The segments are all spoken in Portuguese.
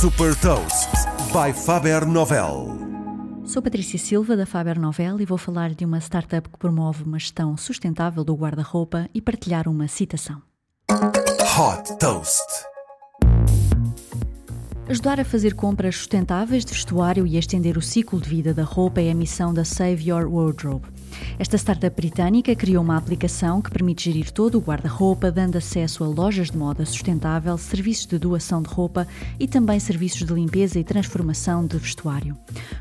Super Toast by Faber Novel. Sou Patrícia Silva da Faber Novel e vou falar de uma startup que promove uma gestão sustentável do guarda-roupa e partilhar uma citação. Hot Toast. Ajudar a fazer compras sustentáveis de vestuário e estender o ciclo de vida da roupa é a missão da Save Your Wardrobe. Esta startup britânica criou uma aplicação que permite gerir todo o guarda-roupa, dando acesso a lojas de moda sustentável, serviços de doação de roupa e também serviços de limpeza e transformação de vestuário.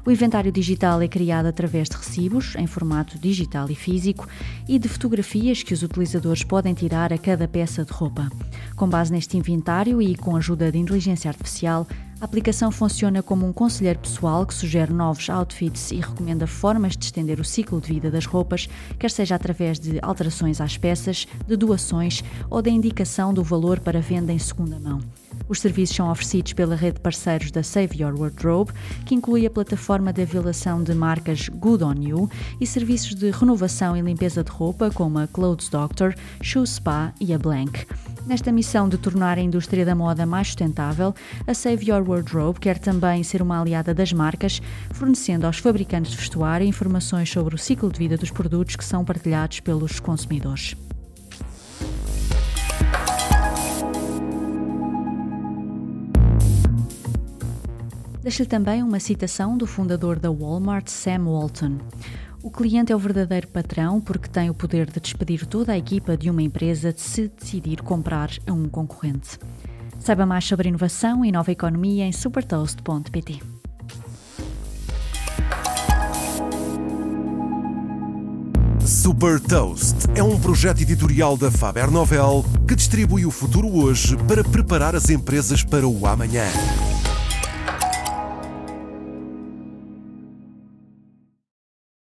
O inventário digital é criado através de recibos, em formato digital e físico, e de fotografias que os utilizadores podem tirar a cada peça de roupa. Com base neste inventário e com a ajuda de inteligência artificial, a aplicação funciona como um conselheiro pessoal que sugere novos outfits e recomenda formas de estender o ciclo de vida das roupas, quer seja através de alterações às peças, de doações ou da indicação do valor para venda em segunda mão. Os serviços são oferecidos pela rede de parceiros da Save Your Wardrobe, que inclui a plataforma de avaliação de marcas Good On You e serviços de renovação e limpeza de roupa como a Clothes Doctor, Shoe Spa e a Blank. Nesta missão de tornar a indústria da moda mais sustentável, a Save Your Wardrobe quer também ser uma aliada das marcas, fornecendo aos fabricantes de vestuário informações sobre o ciclo de vida dos produtos que são partilhados pelos consumidores. Deixo-lhe também uma citação do fundador da Walmart, Sam Walton. O cliente é o verdadeiro patrão porque tem o poder de despedir toda a equipa de uma empresa se decidir comprar a um concorrente. Saiba mais sobre inovação e nova economia em supertoast.pt. Super Toast é um projeto editorial da Faber Novel que distribui o futuro hoje para preparar as empresas para o amanhã.